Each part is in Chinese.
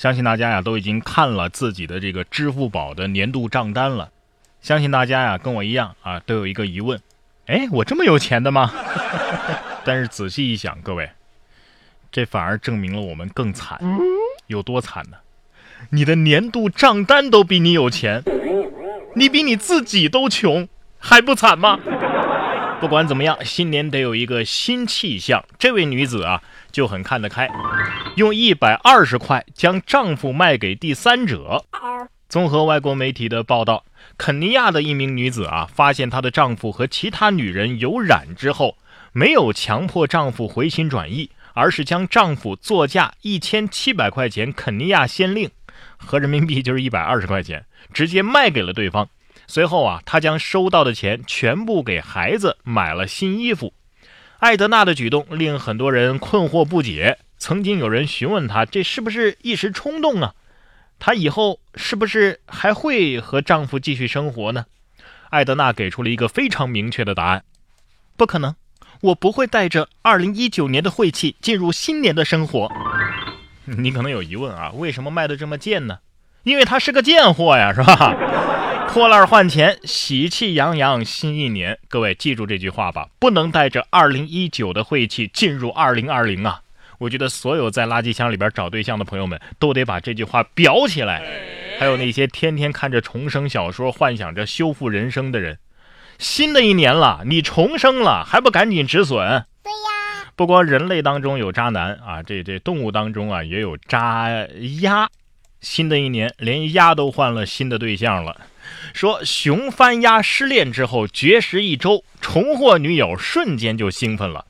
相信大家呀都已经看了自己的这个支付宝的年度账单了。相信大家呀跟我一样啊都有一个疑问：哎，我这么有钱的吗？但是仔细一想，各位，这反而证明了我们更惨。有多惨呢？你的年度账单都比你有钱，你比你自己都穷，还不惨吗？不管怎么样，新年得有一个新气象。这位女子啊就很看得开，用一百二十块将丈夫卖给第三者。综合外国媒体的报道，肯尼亚的一名女子啊发现她的丈夫和其他女人有染之后，没有强迫丈夫回心转意，而是将丈夫作价一千七百块钱肯尼亚先令，合人民币就是一百二十块钱，直接卖给了对方。随后啊，她将收到的钱全部给孩子买了新衣服。艾德娜的举动令很多人困惑不解。曾经有人询问她，这是不是一时冲动啊？她以后是不是还会和丈夫继续生活呢？艾德娜给出了一个非常明确的答案：不可能，我不会带着2019年的晦气进入新年的生活。你可能有疑问啊，为什么卖的这么贱呢？因为他是个贱货呀，是吧？破烂换钱，喜气洋洋，新一年，各位记住这句话吧，不能带着二零一九的晦气进入二零二零啊！我觉得所有在垃圾箱里边找对象的朋友们都得把这句话裱起来。还有那些天天看着重生小说，幻想着修复人生的人，新的一年了，你重生了，还不赶紧止损？对呀，不光人类当中有渣男啊，这这动物当中啊也有渣鸭。新的一年，连鸭都换了新的对象了。说熊翻鸭失恋之后绝食一周，重获女友，瞬间就兴奋了。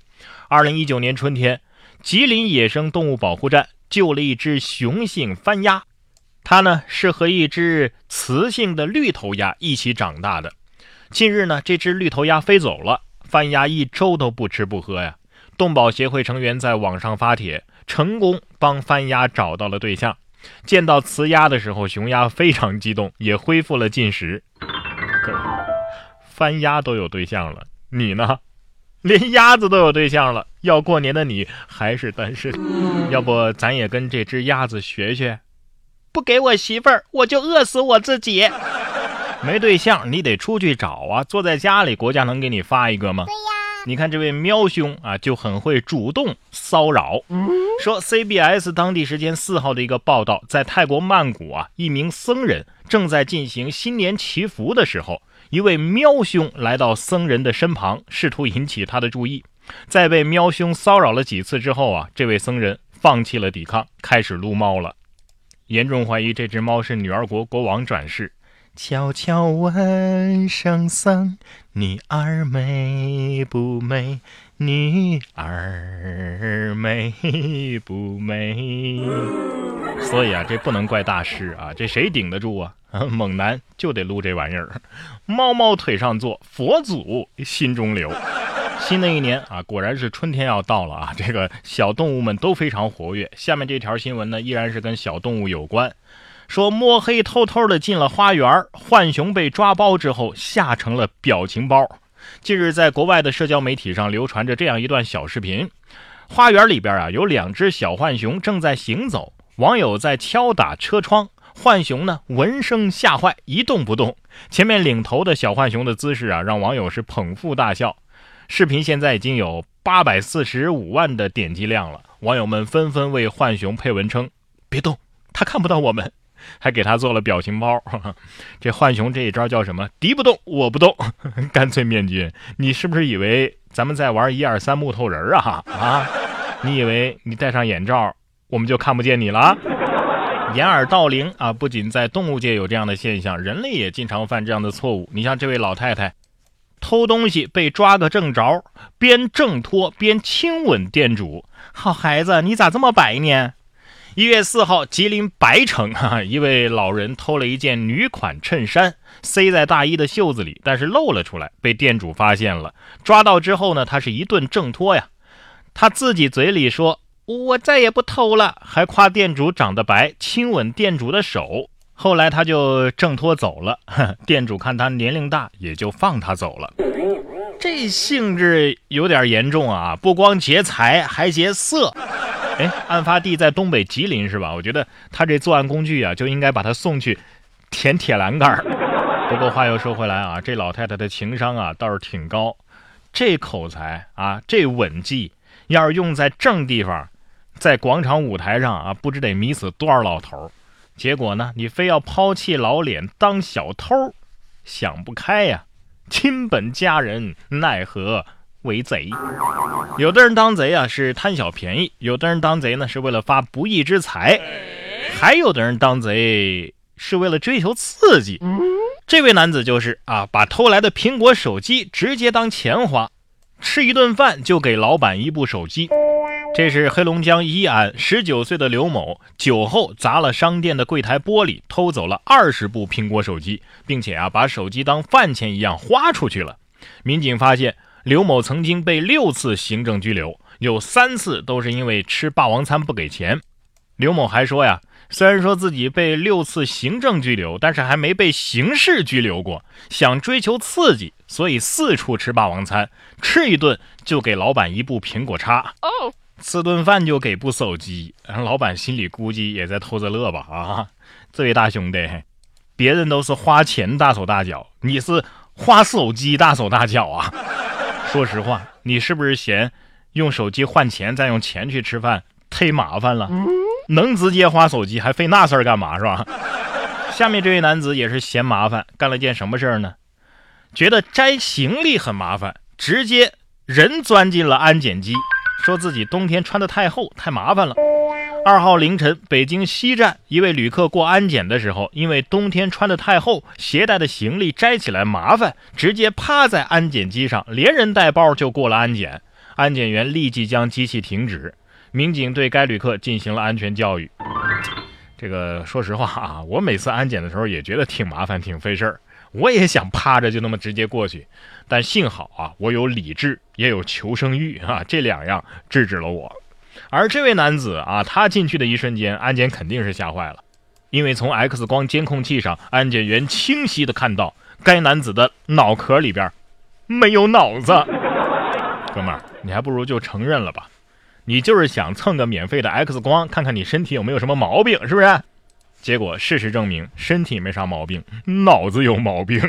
二零一九年春天，吉林野生动物保护站救了一只雄性翻鸭，它呢是和一只雌性的绿头鸭一起长大的。近日呢，这只绿头鸭飞走了，翻鸭一周都不吃不喝呀。动保协会成员在网上发帖，成功帮翻鸭找到了对象。见到雌鸭的时候，雄鸭非常激动，也恢复了进食。翻 鸭都有对象了，你呢？连鸭子都有对象了，要过年的你还是单身？要不咱也跟这只鸭子学学？不给我媳妇儿，我就饿死我自己。没对象，你得出去找啊！坐在家里，国家能给你发一个吗？对呀。你看这位喵兄啊，就很会主动骚扰。说 CBS 当地时间四号的一个报道，在泰国曼谷啊，一名僧人正在进行新年祈福的时候，一位喵兄来到僧人的身旁，试图引起他的注意。在被喵兄骚扰了几次之后啊，这位僧人放弃了抵抗，开始撸猫了。严重怀疑这只猫是女儿国国王转世。悄悄问圣僧：“女儿美不美？女儿美不美？”所以啊，这不能怪大师啊，这谁顶得住啊？猛男就得撸这玩意儿。猫猫腿上坐，佛祖心中留。新的一年啊，果然是春天要到了啊！这个小动物们都非常活跃。下面这条新闻呢，依然是跟小动物有关。说摸黑偷偷的进了花园，浣熊被抓包之后吓成了表情包。近日，在国外的社交媒体上流传着这样一段小视频：花园里边啊有两只小浣熊正在行走，网友在敲打车窗，浣熊呢闻声吓坏，一动不动。前面领头的小浣熊的姿势啊，让网友是捧腹大笑。视频现在已经有八百四十五万的点击量了，网友们纷纷为浣熊配文称：“别动，他看不到我们。”还给他做了表情包，这浣熊这一招叫什么？敌不动我不动，干脆面具。你是不是以为咱们在玩一二三木头人啊？啊，你以为你戴上眼罩我们就看不见你了？掩耳盗铃啊！不仅在动物界有这样的现象，人类也经常犯这样的错误。你像这位老太太，偷东西被抓个正着，边挣脱边亲吻店主。好孩子，你咋这么白呢？一月四号，吉林白城哈，一位老人偷了一件女款衬衫，塞在大衣的袖子里，但是露了出来，被店主发现了。抓到之后呢，他是一顿挣脱呀。他自己嘴里说：“我再也不偷了。”还夸店主长得白，亲吻店主的手。后来他就挣脱走了。店主看他年龄大，也就放他走了。这性质有点严重啊，不光劫财，还劫色。哎，案发地在东北吉林是吧？我觉得他这作案工具啊，就应该把他送去填铁栏杆。不过话又说回来啊，这老太太的情商啊倒是挺高，这口才啊，这吻技，要是用在正地方，在广场舞台上啊，不知得迷死多少老头。结果呢，你非要抛弃老脸当小偷，想不开呀！亲本家人奈何为贼？有的人当贼啊是贪小便宜，有的人当贼呢是为了发不义之财，还有的人当贼是为了追求刺激。这位男子就是啊，把偷来的苹果手机直接当钱花，吃一顿饭就给老板一部手机。这是黑龙江宜安十九岁的刘某，酒后砸了商店的柜台玻璃，偷走了二十部苹果手机，并且啊，把手机当饭钱一样花出去了。民警发现，刘某曾经被六次行政拘留，有三次都是因为吃霸王餐不给钱。刘某还说呀。虽然说自己被六次行政拘留，但是还没被刑事拘留过。想追求刺激，所以四处吃霸王餐，吃一顿就给老板一部苹果叉，哦，吃顿饭就给部手机。老板心里估计也在偷着乐吧？啊，这位大兄弟，别人都是花钱大手大脚，你是花手机大手大脚啊？说实话，你是不是嫌用手机换钱再用钱去吃饭忒麻烦了？能直接花手机，还费那事儿干嘛是吧？下面这位男子也是嫌麻烦，干了件什么事儿呢？觉得摘行李很麻烦，直接人钻进了安检机，说自己冬天穿的太厚，太麻烦了。二号凌晨，北京西站一位旅客过安检的时候，因为冬天穿的太厚，携带的行李摘起来麻烦，直接趴在安检机上，连人带包就过了安检。安检员立即将机器停止。民警对该旅客进行了安全教育。这个说实话啊，我每次安检的时候也觉得挺麻烦、挺费事儿，我也想趴着就那么直接过去，但幸好啊，我有理智，也有求生欲啊，这两样制止了我。而这位男子啊，他进去的一瞬间，安检肯定是吓坏了，因为从 X 光监控器上，安检员清晰的看到该男子的脑壳里边没有脑子。哥们儿，你还不如就承认了吧。你就是想蹭个免费的 X 光，看看你身体有没有什么毛病，是不是？结果事实证明，身体没啥毛病，脑子有毛病。